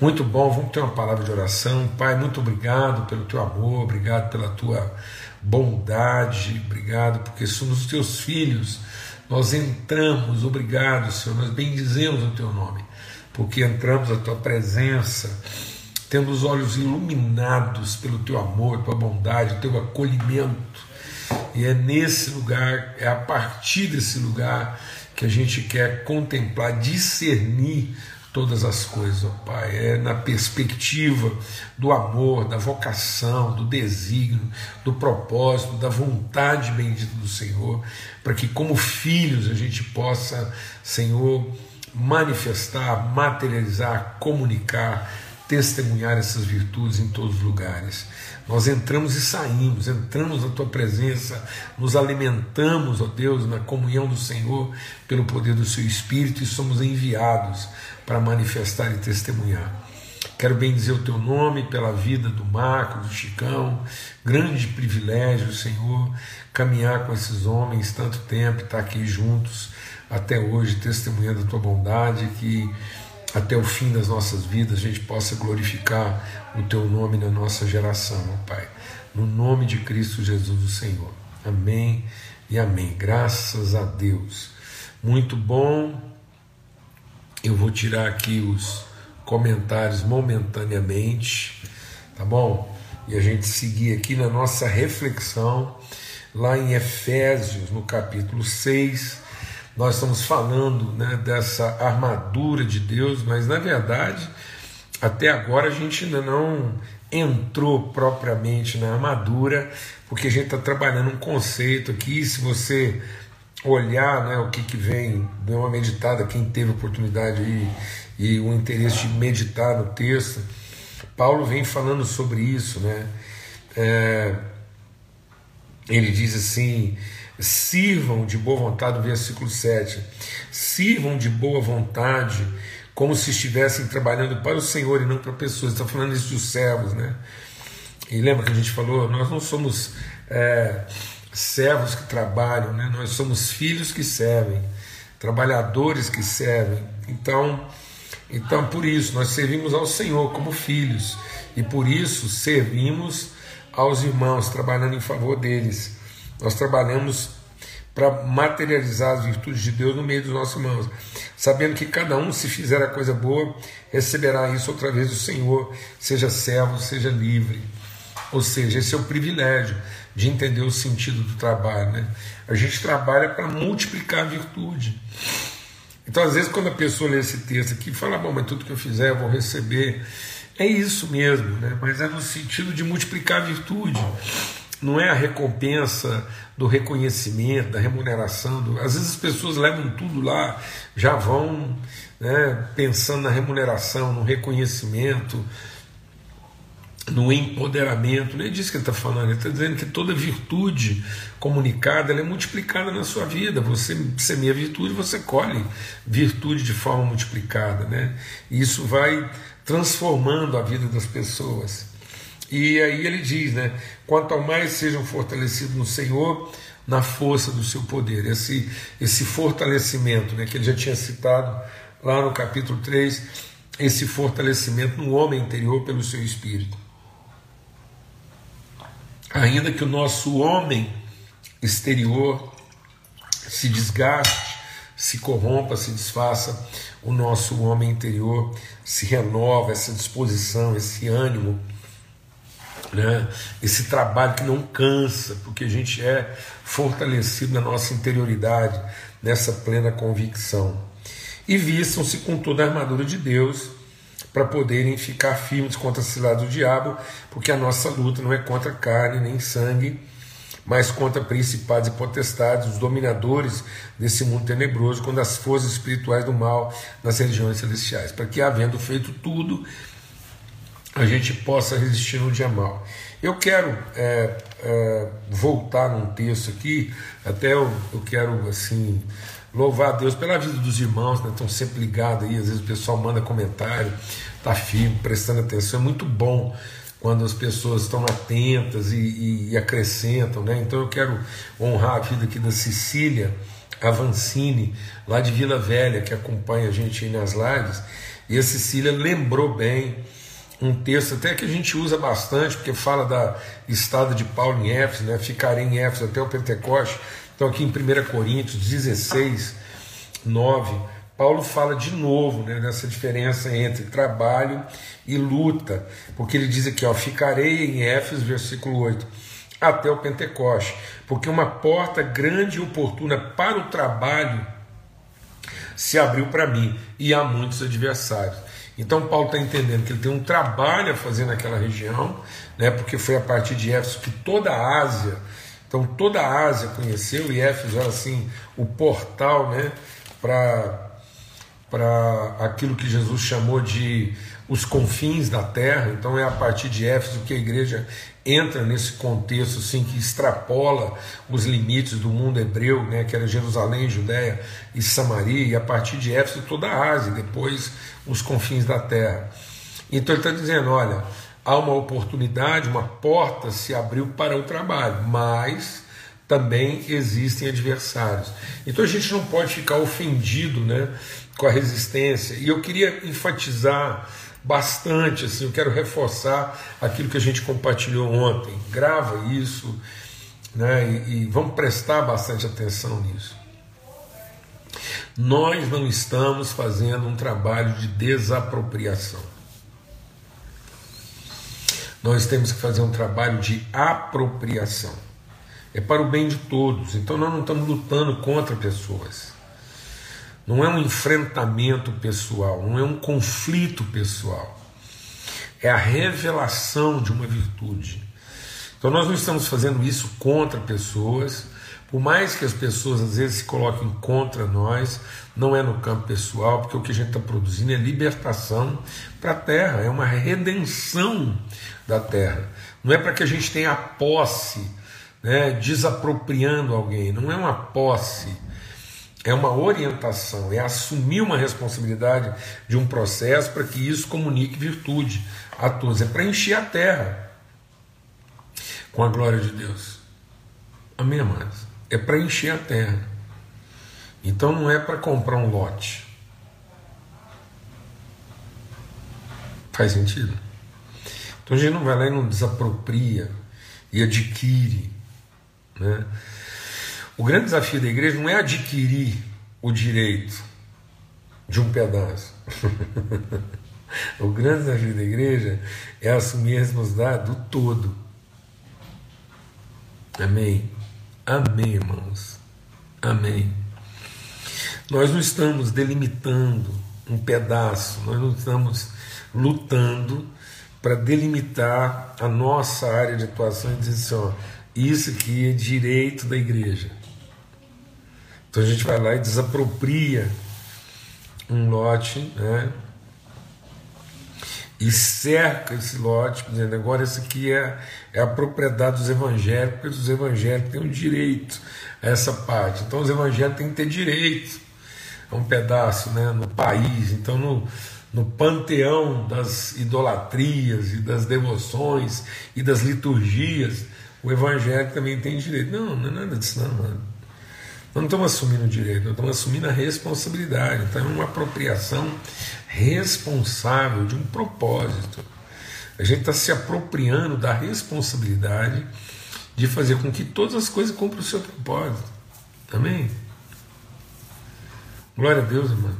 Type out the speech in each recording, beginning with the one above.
Muito bom, vamos ter uma palavra de oração. Pai, muito obrigado pelo teu amor, obrigado pela tua bondade, obrigado porque somos os teus filhos. Nós entramos, obrigado, Senhor, nós bendizemos o teu nome, porque entramos a tua presença, tendo os olhos iluminados pelo teu amor, tua bondade, teu acolhimento. E é nesse lugar, é a partir desse lugar que a gente quer contemplar, discernir todas as coisas, ó Pai. É na perspectiva do amor, da vocação, do desígnio, do propósito, da vontade bendita do Senhor, para que, como filhos, a gente possa, Senhor, manifestar, materializar, comunicar, testemunhar essas virtudes em todos os lugares. Nós entramos e saímos, entramos na tua presença, nos alimentamos, ó Deus, na comunhão do Senhor, pelo poder do seu Espírito e somos enviados para manifestar e testemunhar. Quero bem dizer o teu nome pela vida do Marco, do Chicão, grande privilégio, Senhor, caminhar com esses homens tanto tempo, estar aqui juntos até hoje, testemunhando a tua bondade, que até o fim das nossas vidas a gente possa glorificar o teu nome na nossa geração, ó Pai. No nome de Cristo Jesus, o Senhor. Amém e amém. Graças a Deus. Muito bom eu vou tirar aqui os comentários momentaneamente, tá bom? E a gente seguir aqui na nossa reflexão, lá em Efésios, no capítulo 6. Nós estamos falando né, dessa armadura de Deus, mas na verdade, até agora a gente ainda não entrou propriamente na armadura, porque a gente está trabalhando um conceito aqui. Se você olhar né, o que, que vem, dar uma meditada, quem teve oportunidade aí, e o interesse de meditar no texto, Paulo vem falando sobre isso, né? É, ele diz assim: sirvam de boa vontade, versículo 7, sirvam de boa vontade, como se estivessem trabalhando para o Senhor e não para pessoas. Está falando isso dos servos, né? E lembra que a gente falou, nós não somos. É, servos que trabalham, né? nós somos filhos que servem, trabalhadores que servem. Então, então, por isso, nós servimos ao Senhor como filhos e por isso servimos aos irmãos, trabalhando em favor deles. Nós trabalhamos para materializar as virtudes de Deus no meio dos nossos irmãos, sabendo que cada um, se fizer a coisa boa, receberá isso outra vez do Senhor, seja servo, seja livre. Ou seja, esse é o privilégio de entender o sentido do trabalho. Né? A gente trabalha para multiplicar a virtude. Então, às vezes, quando a pessoa lê esse texto aqui, fala: bom, mas tudo que eu fizer eu vou receber. É isso mesmo, né? mas é no sentido de multiplicar a virtude. Não é a recompensa do reconhecimento, da remuneração. Do... Às vezes as pessoas levam tudo lá, já vão né, pensando na remuneração, no reconhecimento, no empoderamento. Não é disso que ele está falando, ele está dizendo que toda virtude comunicada é multiplicada na sua vida. Você semeia virtude, você colhe virtude de forma multiplicada. Né? E isso vai transformando a vida das pessoas. E aí ele diz, né? Quanto ao mais sejam fortalecidos no Senhor, na força do seu poder. Esse, esse fortalecimento, né, que ele já tinha citado lá no capítulo 3, esse fortalecimento no homem interior pelo seu espírito ainda que o nosso homem exterior se desgaste, se corrompa, se desfaça, o nosso homem interior se renova, essa disposição, esse ânimo, né? esse trabalho que não cansa, porque a gente é fortalecido na nossa interioridade, nessa plena convicção. E vistam-se com toda a armadura de Deus para poderem ficar firmes contra a cilada do diabo, porque a nossa luta não é contra carne nem sangue, mas contra principados e potestades, os dominadores desse mundo tenebroso, contra as forças espirituais do mal nas regiões celestiais, para que, havendo feito tudo, a gente possa resistir no dia mal. Eu quero é, é, voltar num texto aqui, até eu, eu quero assim louvar a Deus pela vida dos irmãos, né? estão sempre ligados aí, às vezes o pessoal manda comentário, está firme, prestando atenção, é muito bom quando as pessoas estão atentas e, e, e, acrescentam, né? Então eu quero honrar a vida aqui da Cecília Avancini, lá de Vila Velha, que acompanha a gente aí nas lives, E a Cecília lembrou bem um texto até que a gente usa bastante, porque fala da estada de Paulo em Éfeso, né? ficarei em Éfeso até o Pentecoste. Então, aqui em 1 Coríntios 16, 9, Paulo fala de novo né, dessa diferença entre trabalho e luta, porque ele diz aqui: ó, ficarei em Éfeso, versículo 8, até o Pentecoste, porque uma porta grande e oportuna para o trabalho se abriu para mim e há muitos adversários. Então Paulo está entendendo que ele tem um trabalho a fazer naquela região, né, porque foi a partir de Éfeso que toda a Ásia, então toda a Ásia conheceu, e Éfeso era assim o portal né, para aquilo que Jesus chamou de os confins da terra. Então é a partir de Éfeso que a igreja entra nesse contexto assim que extrapola os limites do mundo hebreu, né, que era Jerusalém, Judéia e Samaria, e a partir de Éfeso toda a Ásia, depois os confins da terra. Então ele está dizendo, olha, há uma oportunidade, uma porta se abriu para o trabalho, mas também existem adversários. Então a gente não pode ficar ofendido, né, com a resistência. E eu queria enfatizar bastante, assim, eu quero reforçar aquilo que a gente compartilhou ontem. Grava isso, né? E, e vamos prestar bastante atenção nisso. Nós não estamos fazendo um trabalho de desapropriação. Nós temos que fazer um trabalho de apropriação. É para o bem de todos. Então nós não estamos lutando contra pessoas. Não é um enfrentamento pessoal, não é um conflito pessoal. É a revelação de uma virtude. Então nós não estamos fazendo isso contra pessoas, por mais que as pessoas às vezes se coloquem contra nós, não é no campo pessoal, porque o que a gente está produzindo é libertação para a terra, é uma redenção da terra. Não é para que a gente tenha posse, né, desapropriando alguém, não é uma posse é uma orientação, é assumir uma responsabilidade de um processo para que isso comunique virtude a todos, é para encher a terra com a glória de Deus. Amém, amados? É para encher a terra. Então não é para comprar um lote. Faz sentido? Então a gente não vai lá e não desapropria e adquire. Né? O grande desafio da igreja não é adquirir o direito de um pedaço. o grande desafio da igreja é assumir a responsabilidade do todo. Amém. Amém, irmãos. Amém. Nós não estamos delimitando um pedaço, nós não estamos lutando para delimitar a nossa área de atuação e dizer assim: ó, isso aqui é direito da igreja. Então a gente vai lá e desapropria um lote, né? E cerca esse lote, dizendo agora esse aqui é, é a propriedade dos evangélicos, porque os evangélicos têm o um direito a essa parte. Então os evangélicos têm que ter direito a um pedaço né, no país. Então no, no panteão das idolatrias e das devoções e das liturgias, o evangélico também tem direito. Não, não é nada disso não, mano. Nós não estamos assumindo o direito, nós estamos assumindo a responsabilidade. Então é uma apropriação responsável de um propósito. A gente está se apropriando da responsabilidade de fazer com que todas as coisas cumpram o seu propósito. Amém? Glória a Deus, irmão.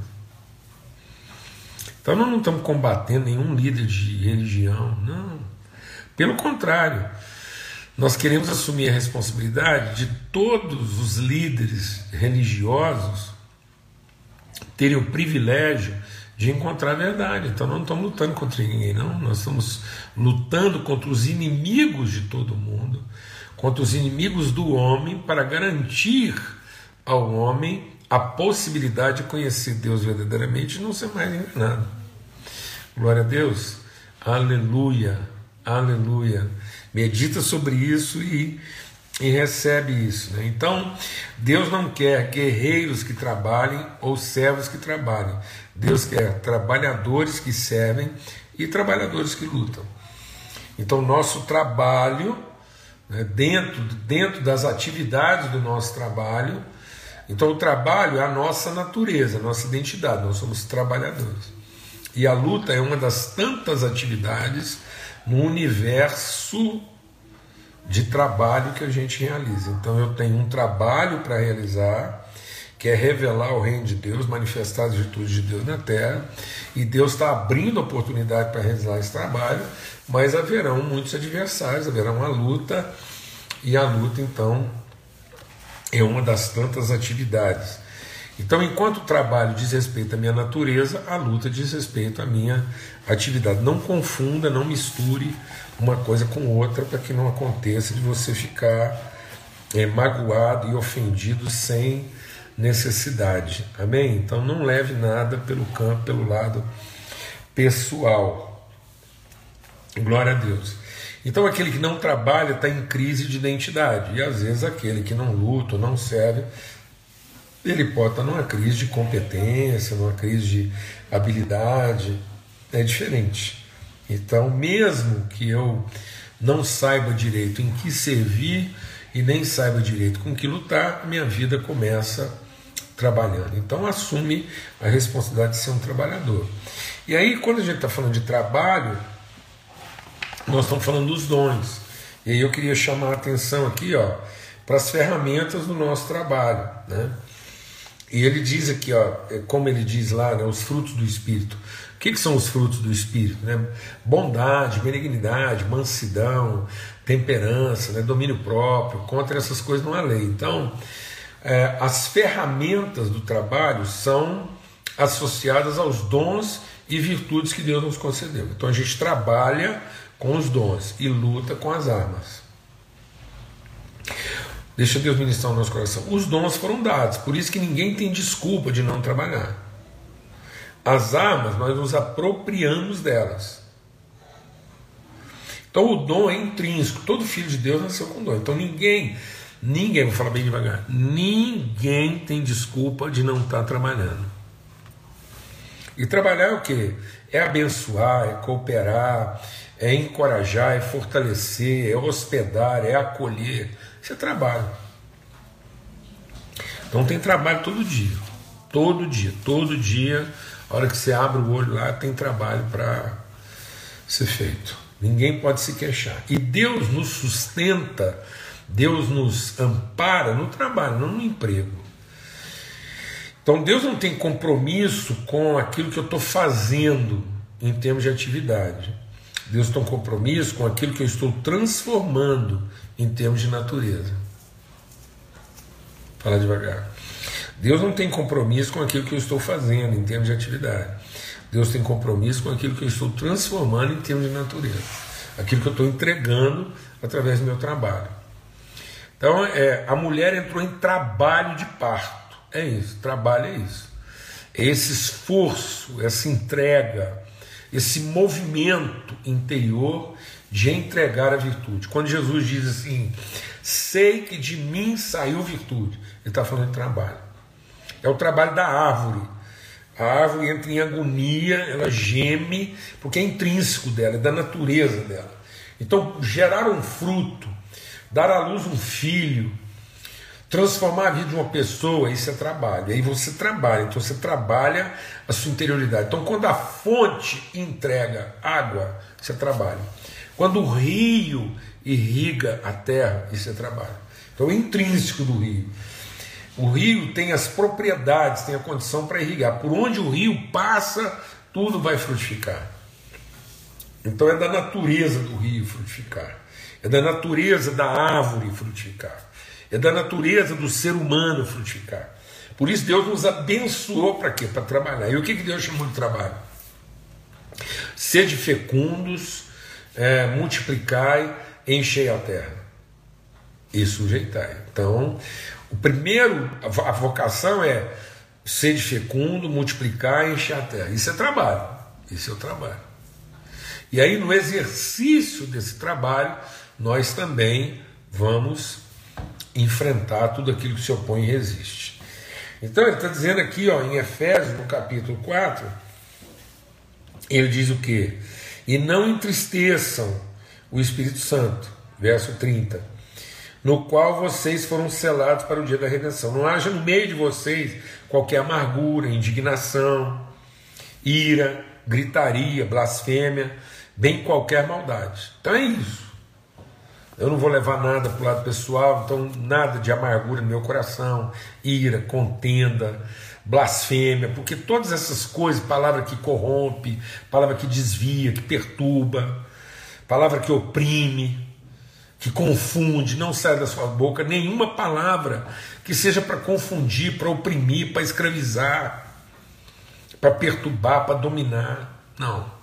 Então nós não estamos combatendo nenhum líder de religião, não. Pelo contrário, nós queremos assumir a responsabilidade de todos os líderes religiosos terem o privilégio de encontrar a verdade. Então não estamos lutando contra ninguém, não. Nós estamos lutando contra os inimigos de todo mundo, contra os inimigos do homem, para garantir ao homem a possibilidade de conhecer Deus verdadeiramente e não ser mais enganado. Glória a Deus. Aleluia. Aleluia medita sobre isso e, e recebe isso. Né? Então, Deus não quer guerreiros que trabalhem ou servos que trabalhem. Deus quer trabalhadores que servem e trabalhadores que lutam. Então, nosso trabalho, né, dentro, dentro das atividades do nosso trabalho, então o trabalho é a nossa natureza, a nossa identidade, nós somos trabalhadores. E a luta é uma das tantas atividades no universo de trabalho que a gente realiza. Então eu tenho um trabalho para realizar, que é revelar o reino de Deus, manifestar as virtudes de Deus na terra, e Deus está abrindo oportunidade para realizar esse trabalho, mas haverão muitos adversários, haverá uma luta, e a luta então é uma das tantas atividades. Então, enquanto o trabalho diz respeito à minha natureza, a luta diz respeito à minha atividade. Não confunda, não misture uma coisa com outra para que não aconteça de você ficar é, magoado e ofendido sem necessidade. Amém? Então, não leve nada pelo campo, pelo lado pessoal. Glória a Deus. Então, aquele que não trabalha está em crise de identidade, e às vezes aquele que não luta, não serve, ele pode estar numa crise de competência, numa crise de habilidade, é diferente. Então, mesmo que eu não saiba direito em que servir e nem saiba direito com que lutar, minha vida começa trabalhando. Então, assume a responsabilidade de ser um trabalhador. E aí, quando a gente está falando de trabalho, nós estamos falando dos dons. E aí eu queria chamar a atenção aqui, ó, para as ferramentas do nosso trabalho, né? E ele diz aqui, ó, é como ele diz lá, né, os frutos do Espírito. O que, que são os frutos do Espírito? Né? Bondade, benignidade, mansidão, temperança, né, domínio próprio, contra essas coisas não há lei. Então, é, as ferramentas do trabalho são associadas aos dons e virtudes que Deus nos concedeu. Então a gente trabalha com os dons e luta com as armas. Deixa Deus ministrar o nosso coração. Os dons foram dados, por isso que ninguém tem desculpa de não trabalhar. As armas, nós nos apropriamos delas. Então o dom é intrínseco. Todo filho de Deus nasceu com dom. Então ninguém, ninguém, vou falar bem devagar, ninguém tem desculpa de não estar trabalhando. E trabalhar é o que? É abençoar, é cooperar, é encorajar, é fortalecer, é hospedar, é acolher isso é trabalho. Então tem trabalho todo dia. Todo dia, todo dia, a hora que você abre o olho lá, tem trabalho para ser feito. Ninguém pode se queixar. E Deus nos sustenta, Deus nos ampara no trabalho, não no emprego. Então Deus não tem compromisso com aquilo que eu estou fazendo em termos de atividade. Deus tem um compromisso com aquilo que eu estou transformando em termos de natureza. Fala devagar. Deus não tem compromisso com aquilo que eu estou fazendo em termos de atividade. Deus tem compromisso com aquilo que eu estou transformando em termos de natureza. Aquilo que eu estou entregando através do meu trabalho. Então, é, a mulher entrou em trabalho de parto. É isso, trabalho é isso. É esse esforço, essa entrega, esse movimento interior de entregar a virtude. Quando Jesus diz assim, sei que de mim saiu virtude, ele está falando de trabalho. É o trabalho da árvore. A árvore entra em agonia, ela geme, porque é intrínseco dela, é da natureza dela. Então, gerar um fruto, dar à luz um filho, transformar a vida de uma pessoa, isso é trabalho. Aí você trabalha, então você trabalha a sua interioridade. Então, quando a fonte entrega água, você trabalha. Quando o rio irriga a terra, isso é trabalho. Então é intrínseco do rio. O rio tem as propriedades, tem a condição para irrigar. Por onde o rio passa, tudo vai frutificar. Então é da natureza do rio frutificar. É da natureza da árvore frutificar. É da natureza do ser humano frutificar. Por isso Deus nos abençoou para quê? Para trabalhar. E o que Deus chamou de trabalho? Sede fecundos, é, multiplicai, enchei a terra e sujeitai. Então, o primeiro, a vocação é ser fecundo, multiplicar e encher a terra. Isso é trabalho. Isso é o trabalho. E aí, no exercício desse trabalho, nós também vamos enfrentar tudo aquilo que se opõe e resiste. Então, ele está dizendo aqui, ó, em Efésios, no capítulo 4, ele diz o que? E não entristeçam o Espírito Santo, verso 30, no qual vocês foram selados para o dia da redenção. Não haja no meio de vocês qualquer amargura, indignação, ira, gritaria, blasfêmia, bem qualquer maldade. Então é isso. Eu não vou levar nada para o lado pessoal, então nada de amargura no meu coração, ira, contenda, blasfêmia, porque todas essas coisas, palavra que corrompe, palavra que desvia, que perturba, palavra que oprime, que confunde, não sai da sua boca nenhuma palavra que seja para confundir, para oprimir, para escravizar, para perturbar, para dominar. Não.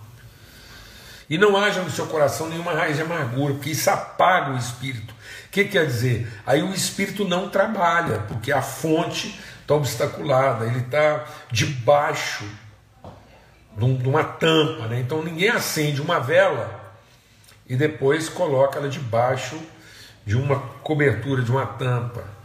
E não haja no seu coração nenhuma raiz de amargura, porque isso apaga o espírito. O que quer dizer? Aí o espírito não trabalha, porque a fonte está obstaculada, ele está debaixo de uma tampa. Né? Então ninguém acende uma vela e depois coloca ela debaixo de uma cobertura, de uma tampa.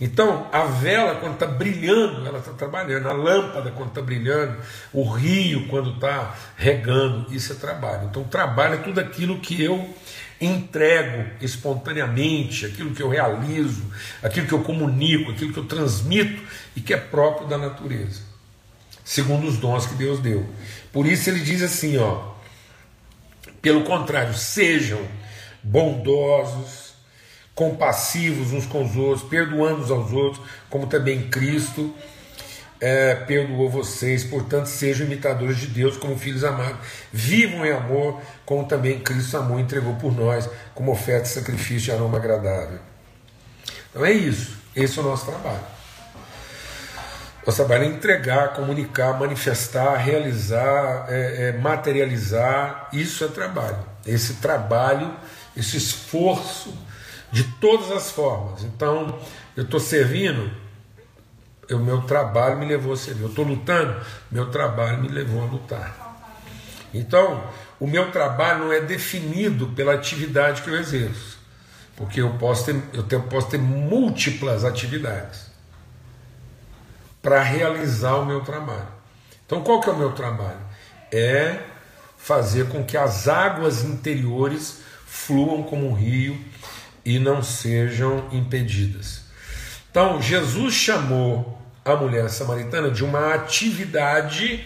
Então, a vela, quando está brilhando, ela está trabalhando. A lâmpada, quando está brilhando, o rio, quando está regando, isso é trabalho. Então, trabalho é tudo aquilo que eu entrego espontaneamente, aquilo que eu realizo, aquilo que eu comunico, aquilo que eu transmito e que é próprio da natureza, segundo os dons que Deus deu. Por isso ele diz assim, ó, pelo contrário, sejam bondosos, compassivos uns com os outros, perdoando uns aos outros, como também Cristo é, perdoou vocês. Portanto, sejam imitadores de Deus como filhos amados. Vivam em amor, como também Cristo amou e entregou por nós, como oferta e sacrifício de aroma agradável. Então é isso. Esse é o nosso trabalho. Nosso trabalho é entregar, comunicar, manifestar, realizar, é, é, materializar. Isso é trabalho. Esse trabalho, esse esforço de todas as formas. Então, eu estou servindo, o meu trabalho me levou a servir. Eu estou lutando, meu trabalho me levou a lutar. Então, o meu trabalho não é definido pela atividade que eu exerço, porque eu posso ter, eu tenho, posso ter múltiplas atividades para realizar o meu trabalho. Então, qual que é o meu trabalho? É fazer com que as águas interiores fluam como um rio e não sejam impedidas. Então, Jesus chamou a mulher samaritana de uma atividade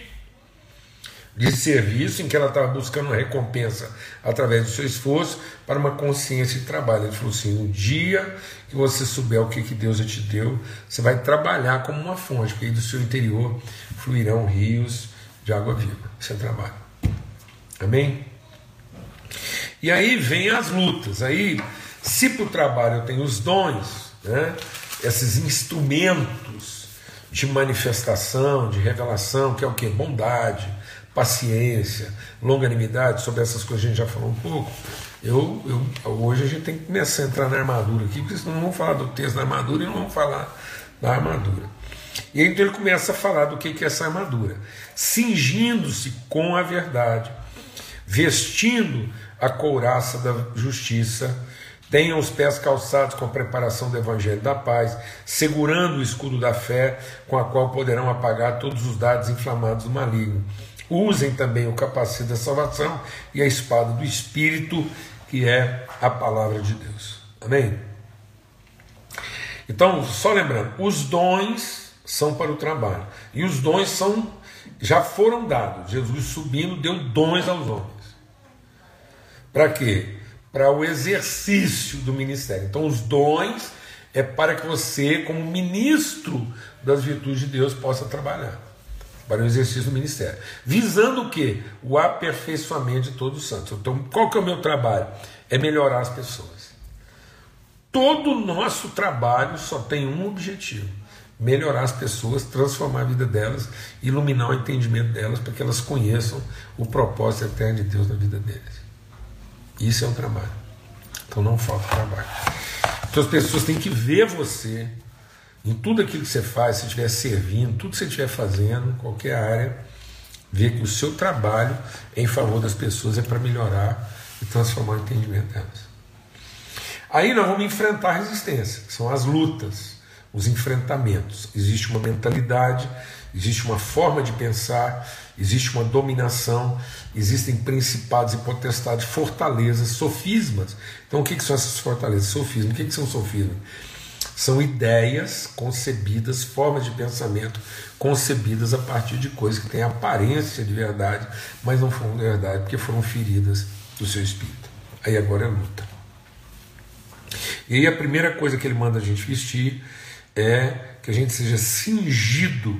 de serviço em que ela estava buscando uma recompensa através do seu esforço para uma consciência de trabalho. Ele falou assim: no dia que você souber o que, que Deus já te deu, você vai trabalhar como uma fonte, porque aí do seu interior fluirão rios de água viva. Isso é trabalho. Amém? E aí vem as lutas. Aí se para o trabalho eu tenho os dons, né, esses instrumentos de manifestação, de revelação, que é o que? Bondade, paciência, longanimidade, sobre essas coisas a gente já falou um pouco. Eu, eu, hoje a gente tem que começar a entrar na armadura aqui, porque senão não vamos falar do texto da armadura e não vamos falar da armadura. E aí então ele começa a falar do que é essa armadura, cingindo-se com a verdade, vestindo a couraça da justiça Tenham os pés calçados com a preparação do Evangelho da paz, segurando o escudo da fé, com a qual poderão apagar todos os dados inflamados do maligno. Usem também o capacete da salvação e a espada do Espírito, que é a palavra de Deus. Amém? Então, só lembrando, os dons são para o trabalho. E os dons são já foram dados. Jesus subindo deu dons aos homens. Para quê? Para o exercício do ministério. Então, os dons é para que você, como ministro das virtudes de Deus, possa trabalhar para o exercício do ministério, visando o que? O aperfeiçoamento de todos os santos. Então, qual que é o meu trabalho? É melhorar as pessoas. Todo o nosso trabalho só tem um objetivo: melhorar as pessoas, transformar a vida delas, iluminar o entendimento delas, para que elas conheçam o propósito eterno de Deus na vida deles. Isso é um trabalho. Então não falta trabalho. Então as pessoas têm que ver você em tudo aquilo que você faz, se estiver servindo, tudo que você estiver fazendo, qualquer área, ver que o seu trabalho em favor das pessoas é para melhorar e transformar o entendimento delas. Aí nós vamos enfrentar a resistência, que são as lutas, os enfrentamentos. Existe uma mentalidade, existe uma forma de pensar, existe uma dominação, existem principados e potestades, fortalezas, sofismas. Então, o que, que são essas fortalezas? Sofismas. O que, que são sofismas? São ideias concebidas, formas de pensamento concebidas a partir de coisas que têm aparência de verdade, mas não foram verdade, porque foram feridas do seu espírito. Aí agora é luta. E aí a primeira coisa que ele manda a gente vestir é que a gente seja cingido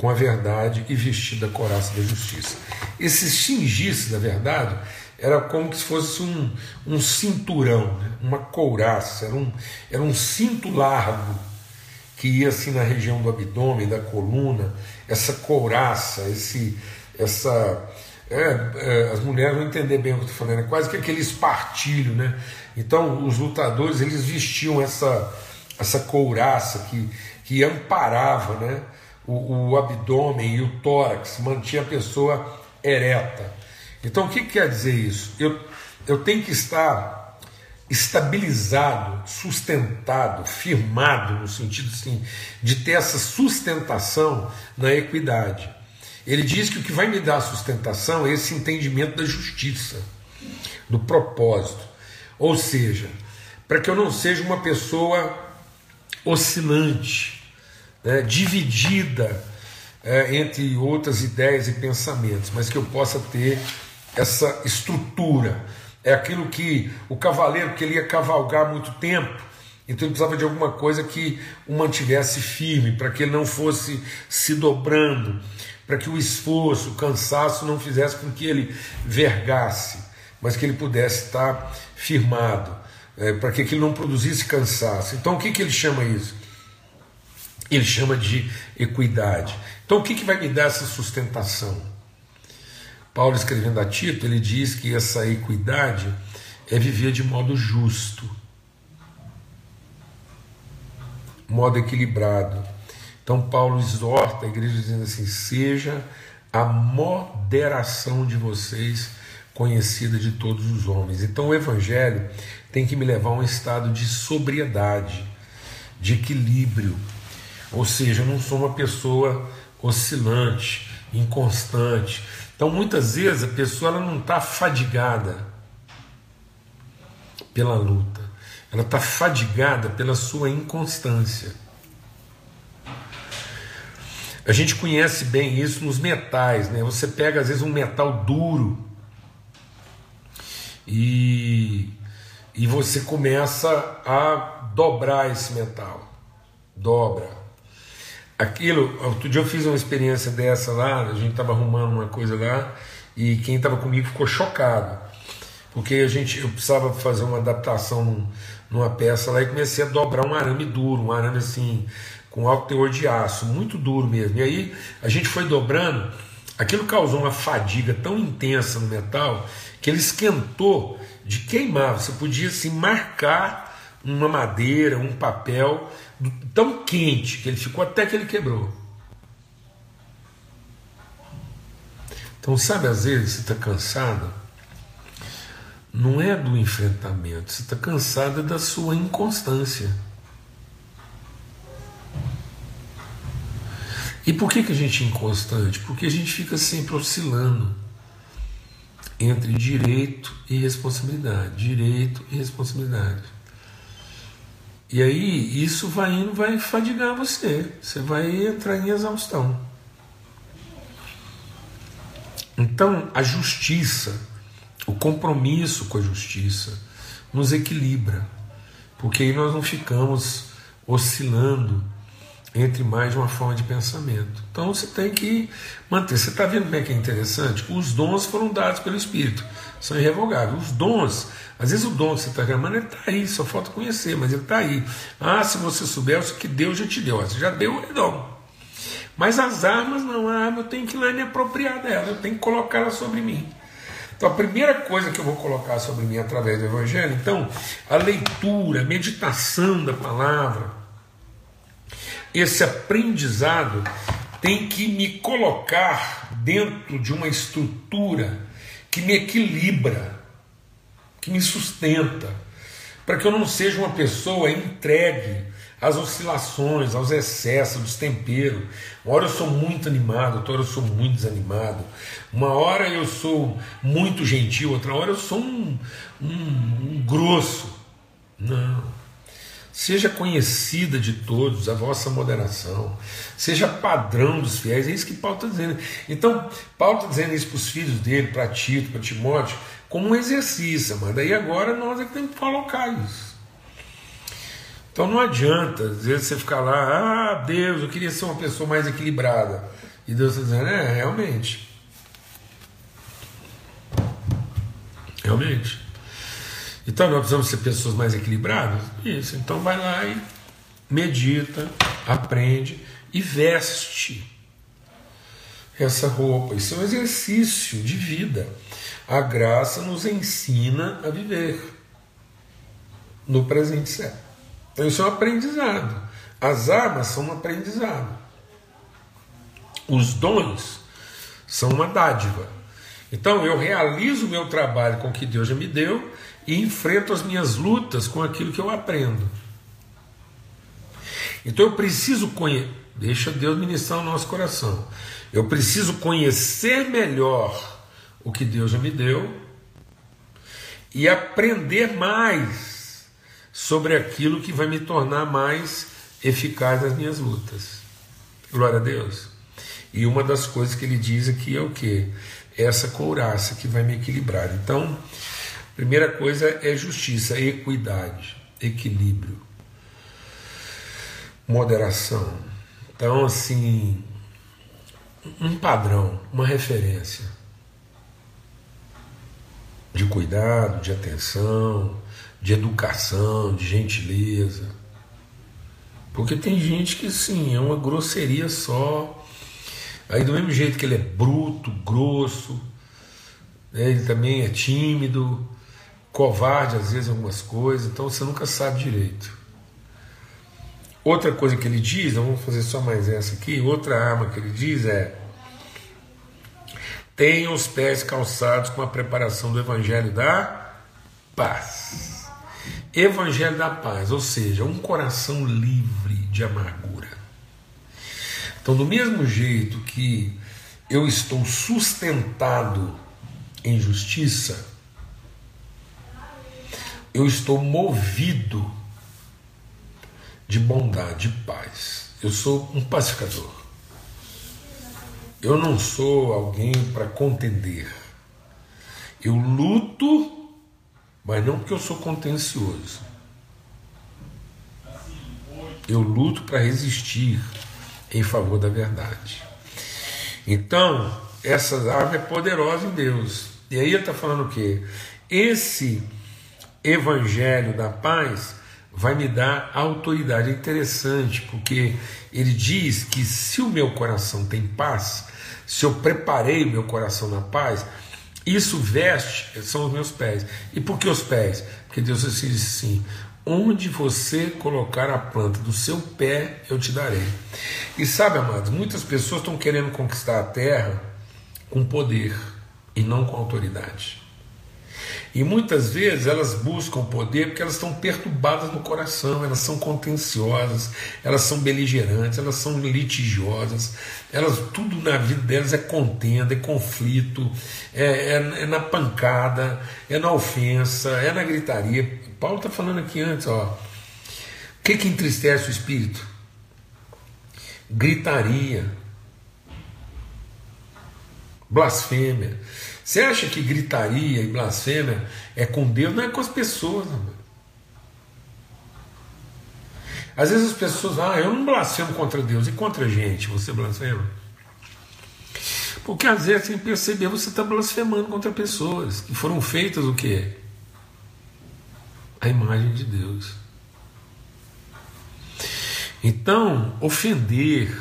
com a verdade e vestido da coraça da justiça. Esse cingir-se da verdade era como se fosse um, um cinturão, né? uma couraça, era um, era um cinto largo que ia assim na região do abdômen, da coluna, essa couraça, esse, essa. É, é, as mulheres vão entender bem o que eu estou falando, é quase que aquele espartilho, né? Então os lutadores eles vestiam essa, essa couraça que, que amparava né? O, o abdômen e o tórax, mantinha a pessoa ereta. Então, o que quer dizer isso? Eu, eu tenho que estar estabilizado, sustentado, firmado, no sentido assim, de ter essa sustentação na equidade. Ele diz que o que vai me dar sustentação é esse entendimento da justiça, do propósito. Ou seja, para que eu não seja uma pessoa oscilante, né, dividida é, entre outras ideias e pensamentos, mas que eu possa ter essa estrutura. É aquilo que o cavaleiro que ele ia cavalgar muito tempo, então ele precisava de alguma coisa que o mantivesse firme, para que ele não fosse se dobrando, para que o esforço, o cansaço não fizesse com que ele vergasse, mas que ele pudesse estar firmado, é, para que aquilo não produzisse cansaço. Então o que, que ele chama isso? Ele chama de equidade. Então o que, que vai me dar essa sustentação? Paulo escrevendo a Tito, ele diz que essa equidade é viver de modo justo, modo equilibrado. Então Paulo exorta a igreja dizendo assim: seja a moderação de vocês conhecida de todos os homens. Então o evangelho tem que me levar a um estado de sobriedade, de equilíbrio. Ou seja, eu não sou uma pessoa oscilante, inconstante, então, muitas vezes a pessoa ela não está fadigada pela luta, ela está fadigada pela sua inconstância. A gente conhece bem isso nos metais, né? Você pega às vezes um metal duro e, e você começa a dobrar esse metal, dobra aquilo, outro dia eu fiz uma experiência dessa lá, a gente estava arrumando uma coisa lá e quem estava comigo ficou chocado, porque a gente, eu precisava fazer uma adaptação num, numa peça lá e comecei a dobrar um arame duro, um arame assim, com alto teor de aço, muito duro mesmo. E aí a gente foi dobrando, aquilo causou uma fadiga tão intensa no metal que ele esquentou de queimar. Você podia assim marcar uma madeira, um papel tão quente que ele ficou até que ele quebrou. Então, sabe, às vezes você está cansado, não é do enfrentamento, você está cansado da sua inconstância. E por que, que a gente é inconstante? Porque a gente fica sempre oscilando entre direito e responsabilidade, direito e responsabilidade. E aí isso vai indo, vai fadigar você. Você vai entrar em exaustão. Então a justiça, o compromisso com a justiça, nos equilibra, porque aí nós não ficamos oscilando entre mais uma forma de pensamento. Então você tem que manter. Você está vendo como é que é interessante? Os dons foram dados pelo Espírito, são irrevogáveis. Os dons às vezes o dom que você está reclamando ele está aí, só falta conhecer, mas ele está aí. Ah, se você souber o que Deus já te deu, você já deu o dom. Mas as armas não, a arma eu tenho que ir lá e me apropriar dela, eu tenho que colocá-la sobre mim. Então a primeira coisa que eu vou colocar sobre mim através do Evangelho, então, a leitura, a meditação da palavra, esse aprendizado tem que me colocar dentro de uma estrutura que me equilibra que me sustenta, para que eu não seja uma pessoa entregue às oscilações, aos excessos, aos temperos. Uma hora eu sou muito animado, outra hora eu sou muito desanimado. Uma hora eu sou muito gentil, outra hora eu sou um, um, um grosso. Não. Seja conhecida de todos a vossa moderação, seja padrão dos fiéis, é isso que Paulo está dizendo. Então, Paulo está dizendo isso para os filhos dele, para Tito, para Timóteo, como um exercício, mas daí agora nós é que temos que colocar isso. Então não adianta, às vezes você ficar lá, ah, Deus, eu queria ser uma pessoa mais equilibrada. E Deus está dizendo, é, realmente. Realmente. Então nós precisamos ser pessoas mais equilibradas? Isso. Então vai lá e medita, aprende e veste essa roupa. Isso é um exercício de vida. A graça nos ensina a viver no presente certo. Então isso é um aprendizado. As armas são um aprendizado. Os dons são uma dádiva. Então eu realizo o meu trabalho com o que Deus já me deu e enfrento as minhas lutas com aquilo que eu aprendo. Então eu preciso conhecer, deixa Deus ministrar o nosso coração. Eu preciso conhecer melhor o que Deus já me deu e aprender mais sobre aquilo que vai me tornar mais eficaz nas minhas lutas. Glória a Deus. E uma das coisas que ele diz aqui é o que? Essa couraça que vai me equilibrar. Então, Primeira coisa é justiça, equidade, equilíbrio, moderação. Então, assim, um padrão, uma referência de cuidado, de atenção, de educação, de gentileza. Porque tem gente que sim, é uma grosseria só. Aí do mesmo jeito que ele é bruto, grosso, né, ele também é tímido, covarde às vezes algumas coisas, então você nunca sabe direito. Outra coisa que ele diz, vamos fazer só mais essa aqui, outra arma que ele diz é tenha os pés calçados com a preparação do evangelho da paz. Evangelho da paz, ou seja, um coração livre de amargura. Então, do mesmo jeito que eu estou sustentado em justiça, eu estou movido de bondade, de paz. Eu sou um pacificador. Eu não sou alguém para contender. Eu luto, mas não porque eu sou contencioso. Eu luto para resistir em favor da verdade. Então, essa arma é poderosa em Deus. E aí ele está falando o quê? Esse Evangelho da Paz vai me dar autoridade. É interessante, porque ele diz que se o meu coração tem paz, se eu preparei o meu coração na paz, isso veste, são os meus pés. E por que os pés? Porque Deus assim disse assim: onde você colocar a planta do seu pé, eu te darei. E sabe, amados, muitas pessoas estão querendo conquistar a terra com poder e não com autoridade. E muitas vezes elas buscam poder porque elas estão perturbadas no coração, elas são contenciosas, elas são beligerantes, elas são litigiosas, elas tudo na vida delas é contenda, é conflito, é, é, é na pancada, é na ofensa, é na gritaria. Paulo está falando aqui antes, ó. O que, que entristece o espírito? Gritaria, blasfêmia. Você acha que gritaria e blasfêmia é com Deus? Não é com as pessoas. Às vezes as pessoas, ah, eu não blasfemo contra Deus. E contra a gente, você blasfema? Porque às vezes, sem perceber, você está blasfemando contra pessoas que foram feitas o quê? A imagem de Deus. Então, ofender,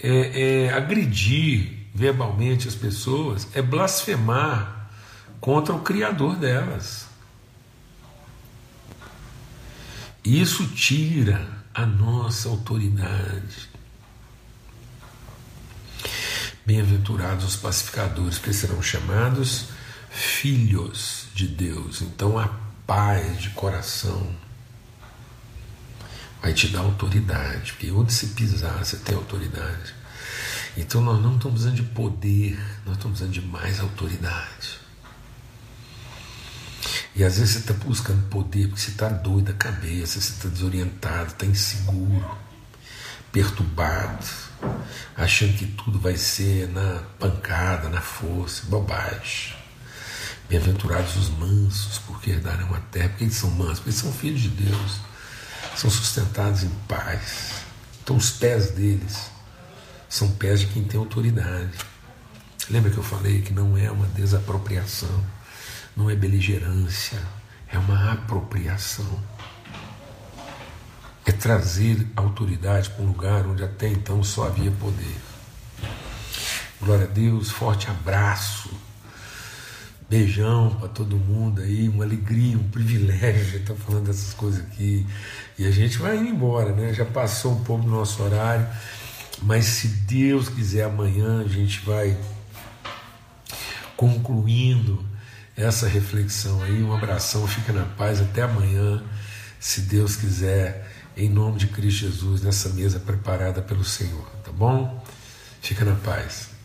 é, é, agredir, verbalmente as pessoas é blasfemar contra o Criador delas. Isso tira a nossa autoridade. Bem-aventurados os pacificadores, que serão chamados filhos de Deus. Então a paz de coração vai te dar autoridade, porque onde se pisar, você tem autoridade. Então nós não estamos precisando de poder, nós estamos precisando de mais autoridade. E às vezes você está buscando poder porque você está doido da cabeça, você está desorientado, está inseguro, perturbado, achando que tudo vai ser na pancada, na força, bobagem. Bem-aventurados os mansos, porque herdarão a terra. Porque eles são mansos? Porque eles são filhos de Deus, são sustentados em paz. Então os pés deles são pés de quem tem autoridade. Lembra que eu falei que não é uma desapropriação, não é beligerância, é uma apropriação. É trazer autoridade para um lugar onde até então só havia poder. Glória a Deus, forte abraço. Beijão para todo mundo aí, uma alegria, um privilégio estar falando dessas coisas aqui. E a gente vai indo embora, né? Já passou um pouco do nosso horário, mas se Deus quiser, amanhã a gente vai concluindo essa reflexão aí. Um abração, fica na paz, até amanhã, se Deus quiser, em nome de Cristo Jesus, nessa mesa preparada pelo Senhor, tá bom? Fica na paz.